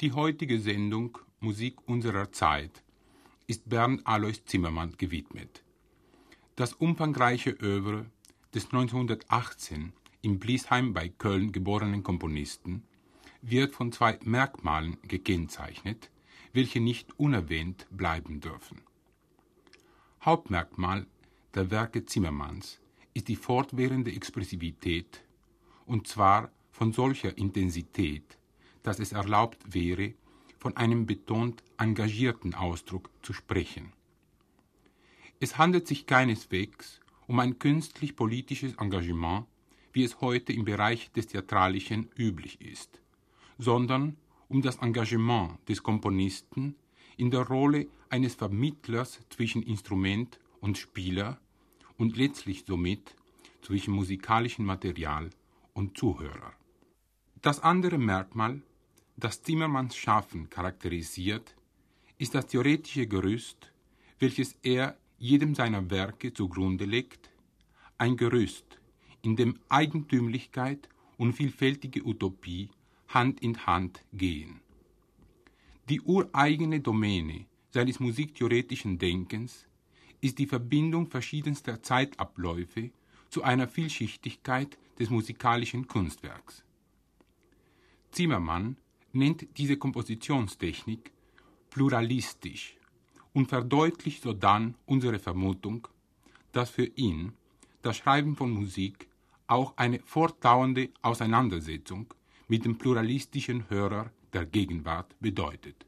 Die heutige Sendung Musik unserer Zeit ist Bernd Alois Zimmermann gewidmet. Das umfangreiche Övre des 1918 in Bliesheim bei Köln geborenen Komponisten wird von zwei Merkmalen gekennzeichnet, welche nicht unerwähnt bleiben dürfen. Hauptmerkmal der Werke Zimmermanns ist die fortwährende Expressivität, und zwar von solcher Intensität, dass es erlaubt wäre, von einem betont engagierten Ausdruck zu sprechen. Es handelt sich keineswegs um ein künstlich-politisches Engagement, wie es heute im Bereich des Theatralischen üblich ist, sondern um das Engagement des Komponisten in der Rolle eines Vermittlers zwischen Instrument und Spieler und letztlich somit zwischen musikalischem Material und Zuhörer. Das andere Merkmal, das Zimmermanns Schaffen charakterisiert, ist das theoretische Gerüst, welches er jedem seiner Werke zugrunde legt, ein Gerüst, in dem Eigentümlichkeit und vielfältige Utopie Hand in Hand gehen. Die ureigene Domäne seines musiktheoretischen Denkens ist die Verbindung verschiedenster Zeitabläufe zu einer Vielschichtigkeit des musikalischen Kunstwerks. Zimmermann nennt diese Kompositionstechnik pluralistisch und verdeutlicht sodann unsere Vermutung, dass für ihn das Schreiben von Musik auch eine fortdauernde Auseinandersetzung mit dem pluralistischen Hörer der Gegenwart bedeutet.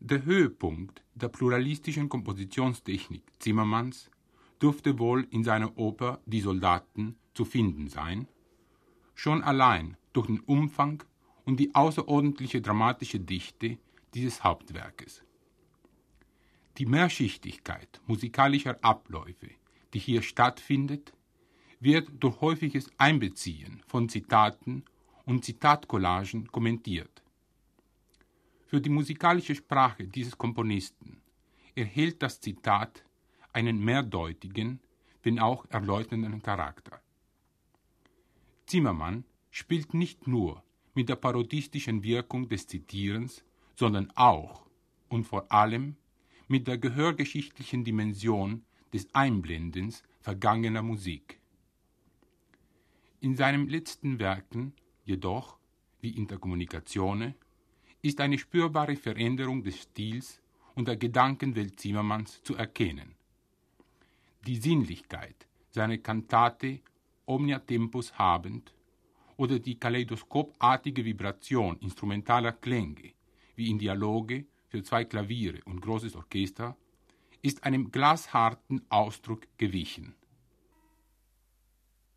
Der Höhepunkt der pluralistischen Kompositionstechnik Zimmermanns dürfte wohl in seiner Oper Die Soldaten zu finden sein, schon allein durch den Umfang und die außerordentliche dramatische Dichte dieses Hauptwerkes. Die Mehrschichtigkeit musikalischer Abläufe, die hier stattfindet, wird durch häufiges Einbeziehen von Zitaten und Zitatcollagen kommentiert. Für die musikalische Sprache dieses Komponisten erhält das Zitat einen mehrdeutigen, wenn auch erläuternden Charakter. Zimmermann spielt nicht nur mit der parodistischen Wirkung des Zitierens, sondern auch und vor allem mit der gehörgeschichtlichen Dimension des Einblendens vergangener Musik. In seinen letzten Werken jedoch, wie in der Kommunikatione, ist eine spürbare Veränderung des Stils und der Gedankenwelt Zimmermanns zu erkennen. Die Sinnlichkeit seiner Kantate Omnia Tempus habend oder die kaleidoskopartige Vibration instrumentaler Klänge, wie in Dialoge für zwei Klaviere und großes Orchester, ist einem glasharten Ausdruck gewichen.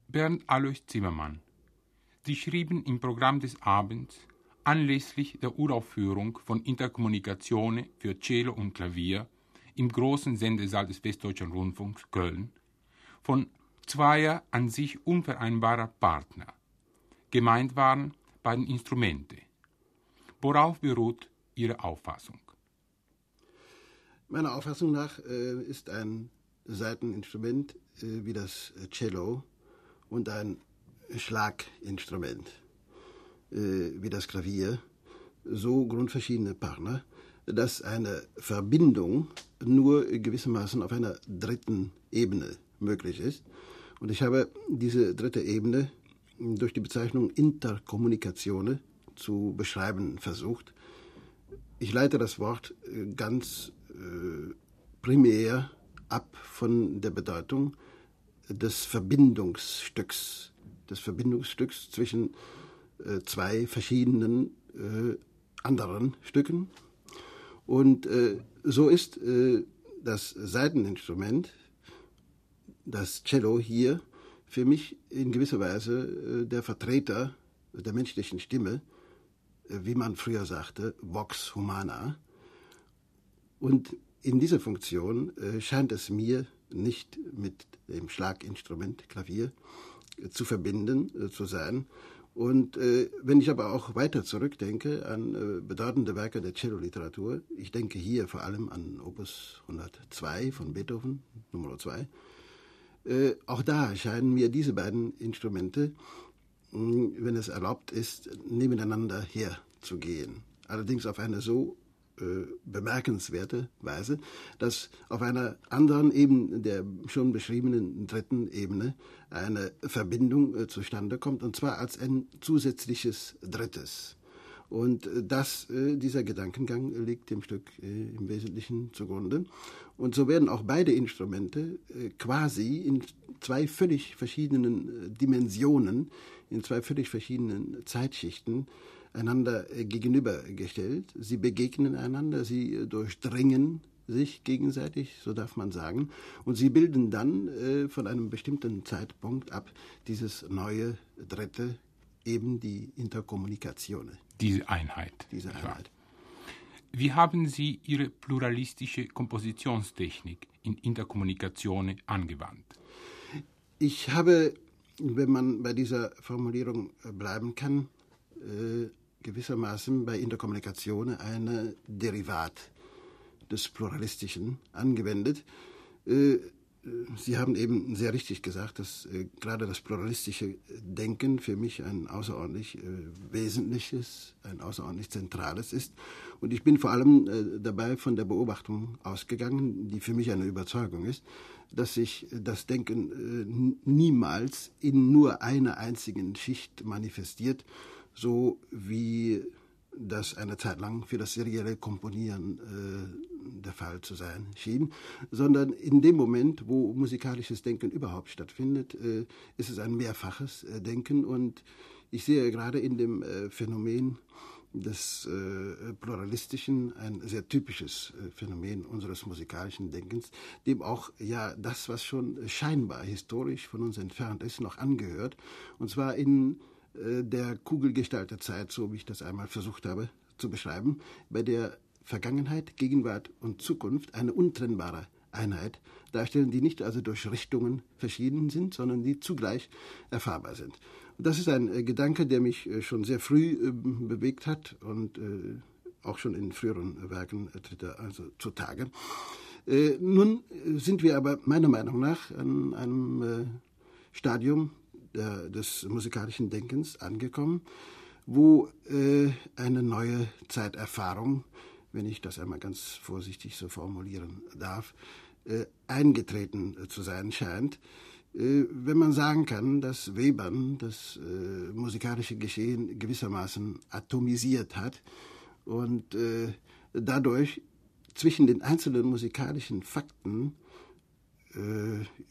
Bernd Alois Zimmermann. Sie schrieben im Programm des Abends anlässlich der Uraufführung von Interkommunikatione für Cello und Klavier im großen Sendesaal des Westdeutschen Rundfunks Köln von zweier an sich unvereinbarer Partner. Gemeint waren beiden Instrumente. Worauf beruht Ihre Auffassung? Meiner Auffassung nach äh, ist ein Saiteninstrument äh, wie das Cello und ein Schlaginstrument äh, wie das Klavier so grundverschiedene Partner, dass eine Verbindung nur gewissermaßen auf einer dritten Ebene möglich ist. Und ich habe diese dritte Ebene durch die Bezeichnung Interkommunikation zu beschreiben versucht. Ich leite das Wort äh, ganz äh, primär ab von der Bedeutung des Verbindungsstücks, des Verbindungsstücks zwischen äh, zwei verschiedenen anderen Stücken. Und so ist das Saiteninstrument, das Cello hier, für mich in gewisser Weise äh, der Vertreter der menschlichen Stimme, äh, wie man früher sagte, Vox Humana. Und in dieser Funktion scheint es mir nicht mit dem Schlaginstrument Klavier zu verbinden zu sein. Und äh, wenn ich aber auch weiter zurückdenke an äh, bedeutende Werke der Cello-Literatur, ich denke hier vor allem an Opus 102 von Beethoven, Nummer 2, äh, auch da scheinen mir diese beiden Instrumente, mh, wenn es erlaubt ist, nebeneinander her zu gehen. Allerdings auf eine so äh, bemerkenswerte Weise, dass auf einer anderen Ebene, der schon beschriebenen dritten Ebene, eine Verbindung äh, zustande kommt, und zwar als ein zusätzliches Drittes. Und äh, das, äh, dieser Gedankengang liegt dem Stück äh, im Wesentlichen zugrunde. Und so werden auch beide Instrumente quasi in zwei völlig verschiedenen Dimensionen, in zwei völlig verschiedenen Zeitschichten einander gegenübergestellt. Sie begegnen einander, sie durchdringen sich gegenseitig, so darf man sagen, und sie bilden dann von einem bestimmten Zeitpunkt ab dieses neue dritte, eben die Interkommunikation diese Einheit. Diese Einheit. Wie haben Sie Ihre pluralistische Kompositionstechnik in Interkommunikation angewandt? Ich habe, wenn man bei dieser Formulierung bleiben kann, äh, gewissermaßen bei Interkommunikation ein Derivat des Pluralistischen angewendet. Äh, Sie haben eben sehr richtig gesagt, dass äh, gerade das pluralistische Denken für mich ein außerordentlich äh, wesentliches, ein außerordentlich zentrales ist. Und ich bin vor allem äh, dabei von der Beobachtung ausgegangen, die für mich eine Überzeugung ist, dass sich das Denken äh, niemals in nur einer einzigen Schicht manifestiert, so wie das eine Zeit lang für das serielle Komponieren äh, der Fall zu sein schien, sondern in dem Moment, wo musikalisches Denken überhaupt stattfindet, äh, ist es ein mehrfaches äh, Denken. Und ich sehe gerade in dem äh, Phänomen des Pluralistischen ein sehr typisches Phänomen unseres musikalischen Denkens, dem auch ja das, was schon scheinbar historisch von uns entfernt ist, noch angehört, und zwar in äh, der Kugelgestalterzeit, so wie ich das einmal versucht habe zu beschreiben, bei der Vergangenheit, Gegenwart und Zukunft eine untrennbare Einheit darstellen, die nicht also durch Richtungen verschieden sind, sondern die zugleich erfahrbar sind. Und das ist ein äh, Gedanke, der mich äh, schon sehr früh bewegt hat und auch schon in früheren Werken tritt er also zutage. Nun sind wir aber meiner Meinung nach an einem Stadium des musikalischen Denkens angekommen, wo äh, eine neue Zeiterfahrung, wenn ich das einmal ganz vorsichtig so formulieren darf, äh, eingetreten äh, zu sein scheint. Äh, wenn man sagen kann, dass Webern das äh, musikalische Geschehen gewissermaßen atomisiert hat und äh, dadurch zwischen den einzelnen musikalischen Fakten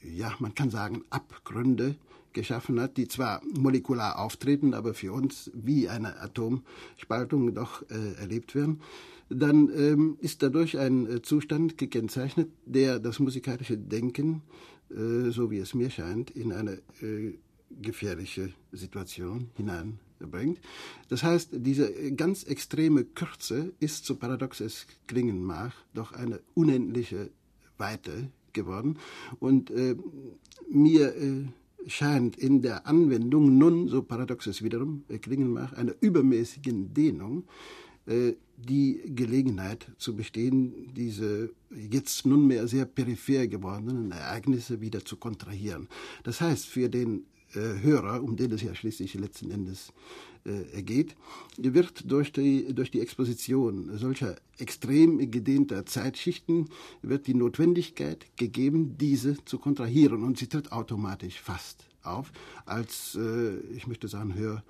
ja, man kann sagen, Abgründe geschaffen hat, die zwar molekular auftreten, aber für uns wie eine Atomspaltung doch äh, erlebt werden, dann ähm, ist dadurch ein äh, Zustand gekennzeichnet, der das musikalische Denken, äh, so wie es mir scheint, in eine äh, gefährliche Situation hineinbringt. Das heißt, diese ganz extreme Kürze ist, so paradox es klingen mag, doch eine unendliche Weite geworden. Und äh, mir äh, scheint in der Anwendung nun, so paradox es wiederum klingen mag, einer übermäßigen Dehnung äh, die Gelegenheit zu bestehen, diese jetzt nunmehr sehr peripher gewordenen Ereignisse wieder zu kontrahieren. Das heißt, für den äh, Hörer, um den es ja schließlich letzten Endes äh, geht, wird durch die, durch die Exposition solcher extrem gedehnter Zeitschichten wird die Notwendigkeit gegeben, diese zu kontrahieren und sie tritt automatisch fast auf als, äh, ich möchte sagen, höher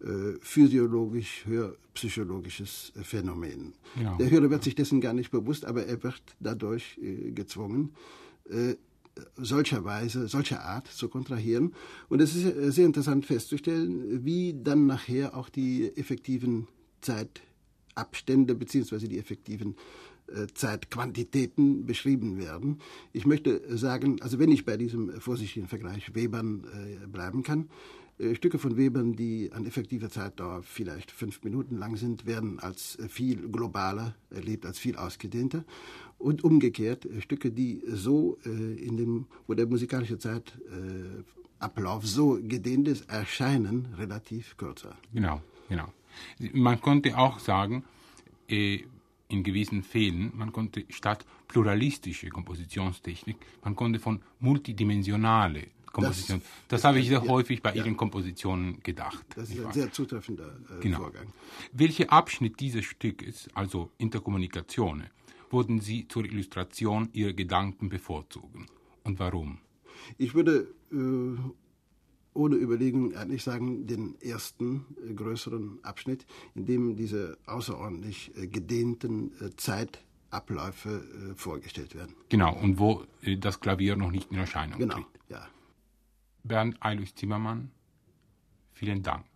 äh, physiologisch, höher psychologisches Phänomen. Ja. Der Hörer wird sich dessen gar nicht bewusst, aber er wird dadurch äh, gezwungen, äh, solcherweise, solcher Art zu kontrahieren. Und es ist sehr interessant festzustellen, wie dann nachher auch die effektiven Zeitabstände bzw. die effektiven äh, Zeitquantitäten beschrieben werden. Ich möchte sagen, also wenn ich bei diesem vorsichtigen Vergleich Webern äh, bleiben kann, Stücke von Webern, die an effektiver Zeitdauer vielleicht fünf Minuten lang sind, werden als viel globaler erlebt, als viel ausgedehnter. Und umgekehrt, Stücke, die so in dem, wo der musikalische Zeitablauf so gedehnt ist, erscheinen relativ kürzer. Genau, genau. Man konnte auch sagen, in gewissen Fällen, man konnte statt pluralistische Kompositionstechnik, man konnte von multidimensionale Komposition. Das, das habe ich sehr ja, häufig bei ja. Ihren Kompositionen gedacht. Das ist ein sehr zutreffender äh, genau. Vorgang. Welcher Abschnitt dieses Stückes, also Interkommunikation, würden Sie zur Illustration Ihrer Gedanken bevorzugen und warum? Ich würde äh, ohne Überlegung eigentlich sagen, den ersten äh, größeren Abschnitt, in dem diese außerordentlich äh, gedehnten äh, Zeitabläufe äh, vorgestellt werden. Genau, und wo äh, das Klavier noch nicht in Erscheinung genau, tritt. Genau, ja. Bernd Eilus Zimmermann, vielen Dank.